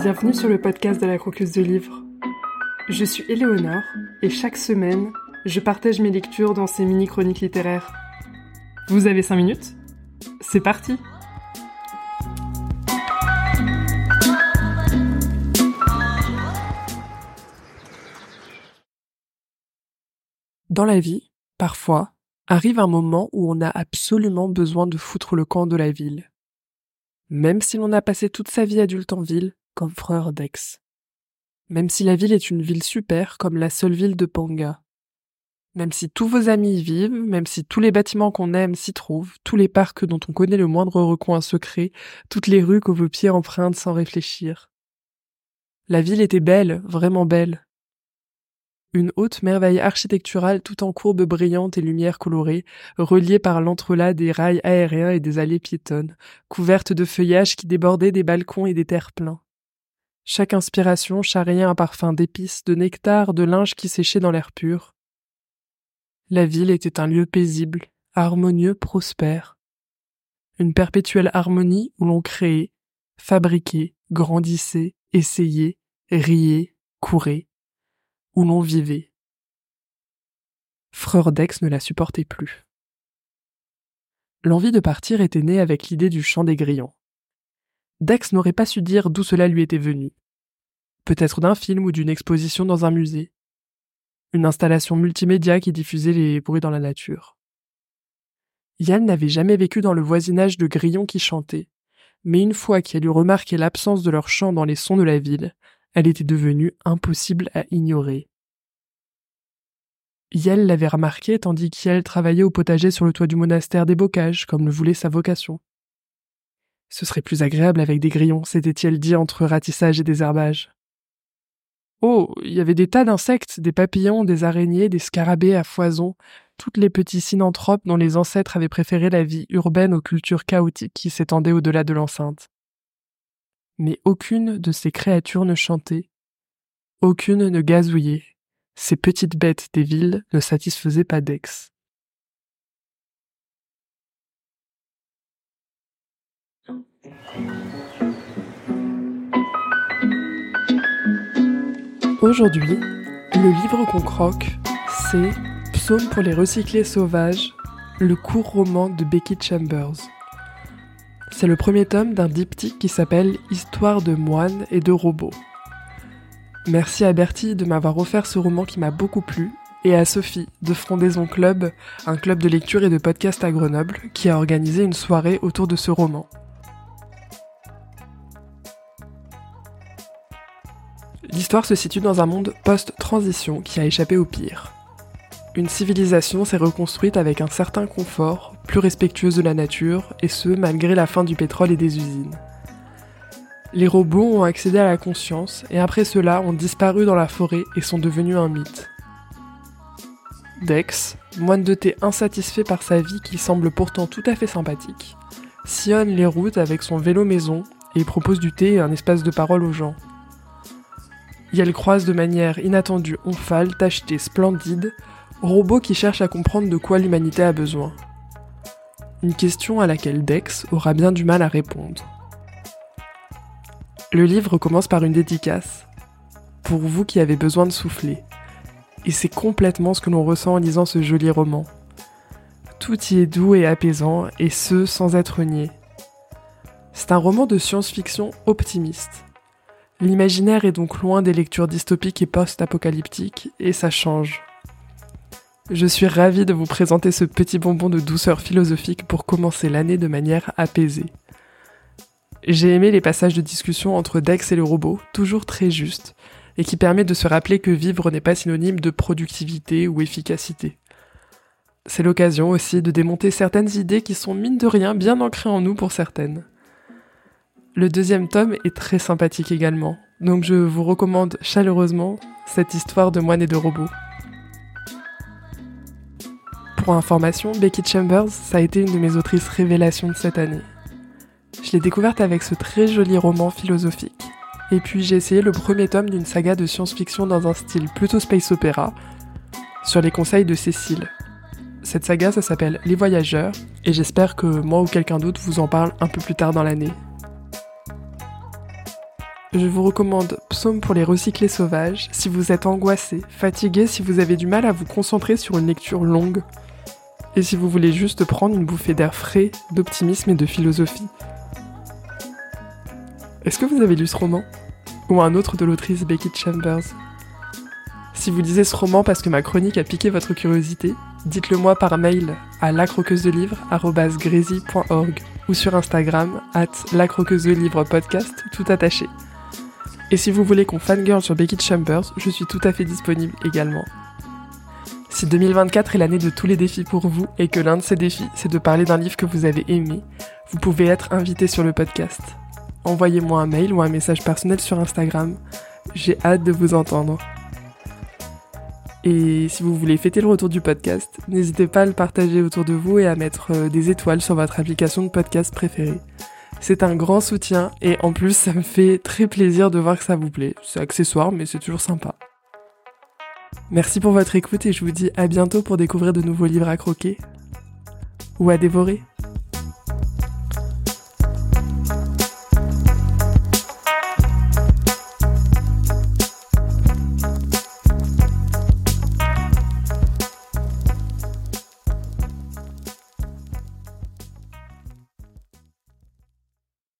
Bienvenue sur le podcast de la Croqueuse de Livres. Je suis Éléonore et chaque semaine, je partage mes lectures dans ces mini-chroniques littéraires. Vous avez 5 minutes? C'est parti Dans la vie, parfois, arrive un moment où on a absolument besoin de foutre le camp de la ville. Même si l'on a passé toute sa vie adulte en ville, comme frère Dex. Même si la ville est une ville super comme la seule ville de Panga. Même si tous vos amis y vivent, même si tous les bâtiments qu'on aime s'y trouvent, tous les parcs dont on connaît le moindre recoin secret, toutes les rues que vos pieds empruntent sans réfléchir. La ville était belle, vraiment belle, une haute merveille architecturale tout en courbes brillantes et lumières colorées, reliée par l'entrelac des rails aériens et des allées piétonnes, couverte de feuillages qui débordaient des balcons et des terres pleins. Chaque inspiration charriait un parfum d'épices, de nectar, de linge qui séchait dans l'air pur. La ville était un lieu paisible, harmonieux, prospère. Une perpétuelle harmonie où l'on créait, fabriquait, grandissait, essayait, riait, courait où l'on vivait. Freur Dex ne la supportait plus. L'envie de partir était née avec l'idée du chant des grillons. Dex n'aurait pas su dire d'où cela lui était venu. Peut-être d'un film ou d'une exposition dans un musée. Une installation multimédia qui diffusait les bruits dans la nature. Yann n'avait jamais vécu dans le voisinage de grillons qui chantaient, mais une fois qu'elle eut remarqué l'absence de leur chant dans les sons de la ville, elle était devenue impossible à ignorer. Yel l'avait remarqué tandis qu'Yel travaillait au potager sur le toit du monastère des Bocages, comme le voulait sa vocation. Ce serait plus agréable avec des grillons, s'était-il dit entre ratissage et désherbage. Oh, il y avait des tas d'insectes, des papillons, des araignées, des scarabées à foison, toutes les petits synanthropes dont les ancêtres avaient préféré la vie urbaine aux cultures chaotiques qui s'étendaient au-delà de l'enceinte. Mais aucune de ces créatures ne chantait, aucune ne gazouillait, ces petites bêtes des villes ne satisfaisaient pas d'ex. Aujourd'hui, le livre qu'on croque, c'est Psaume pour les recyclés sauvages, le court roman de Becky Chambers. C'est le premier tome d'un diptyque qui s'appelle Histoire de moines et de robots. Merci à Bertie de m'avoir offert ce roman qui m'a beaucoup plu et à Sophie de Frondaison Club, un club de lecture et de podcast à Grenoble, qui a organisé une soirée autour de ce roman. L'histoire se situe dans un monde post-transition qui a échappé au pire. Une civilisation s'est reconstruite avec un certain confort, plus respectueuse de la nature, et ce, malgré la fin du pétrole et des usines. Les robots ont accédé à la conscience, et après cela ont disparu dans la forêt et sont devenus un mythe. Dex, moine de thé insatisfait par sa vie qui semble pourtant tout à fait sympathique, sillonne les routes avec son vélo maison et propose du thé et un espace de parole aux gens. Y elle croise de manière inattendue Omphale, tacheté splendide, robot qui cherche à comprendre de quoi l'humanité a besoin. Une question à laquelle Dex aura bien du mal à répondre. Le livre commence par une dédicace. Pour vous qui avez besoin de souffler. Et c'est complètement ce que l'on ressent en lisant ce joli roman. Tout y est doux et apaisant, et ce sans être nié. C'est un roman de science-fiction optimiste. L'imaginaire est donc loin des lectures dystopiques et post-apocalyptiques, et ça change. Je suis ravie de vous présenter ce petit bonbon de douceur philosophique pour commencer l'année de manière apaisée. J'ai aimé les passages de discussion entre Dex et le robot, toujours très justes, et qui permet de se rappeler que vivre n'est pas synonyme de productivité ou efficacité. C'est l'occasion aussi de démonter certaines idées qui sont mine de rien bien ancrées en nous pour certaines. Le deuxième tome est très sympathique également, donc je vous recommande chaleureusement cette histoire de moine et de robot. Pour information, Becky Chambers, ça a été une de mes autrices révélations de cette année. Je l'ai découverte avec ce très joli roman philosophique. Et puis j'ai essayé le premier tome d'une saga de science-fiction dans un style plutôt space opéra, sur les conseils de Cécile. Cette saga, ça s'appelle Les Voyageurs, et j'espère que moi ou quelqu'un d'autre vous en parle un peu plus tard dans l'année. Je vous recommande Psaume pour les recyclés sauvages si vous êtes angoissé, fatigué, si vous avez du mal à vous concentrer sur une lecture longue, et si vous voulez juste prendre une bouffée d'air frais, d'optimisme et de philosophie. Est-ce que vous avez lu ce roman? Ou un autre de l'autrice Becky Chambers? Si vous lisez ce roman parce que ma chronique a piqué votre curiosité, dites-le moi par mail à lacroqueusedelivre.org ou sur Instagram at podcast tout attaché. Et si vous voulez qu'on fangirl sur Becky Chambers, je suis tout à fait disponible également. Si 2024 est l'année de tous les défis pour vous et que l'un de ces défis c'est de parler d'un livre que vous avez aimé, vous pouvez être invité sur le podcast. Envoyez-moi un mail ou un message personnel sur Instagram. J'ai hâte de vous entendre. Et si vous voulez fêter le retour du podcast, n'hésitez pas à le partager autour de vous et à mettre euh, des étoiles sur votre application de podcast préférée. C'est un grand soutien et en plus ça me fait très plaisir de voir que ça vous plaît. C'est accessoire mais c'est toujours sympa. Merci pour votre écoute et je vous dis à bientôt pour découvrir de nouveaux livres à croquer ou à dévorer.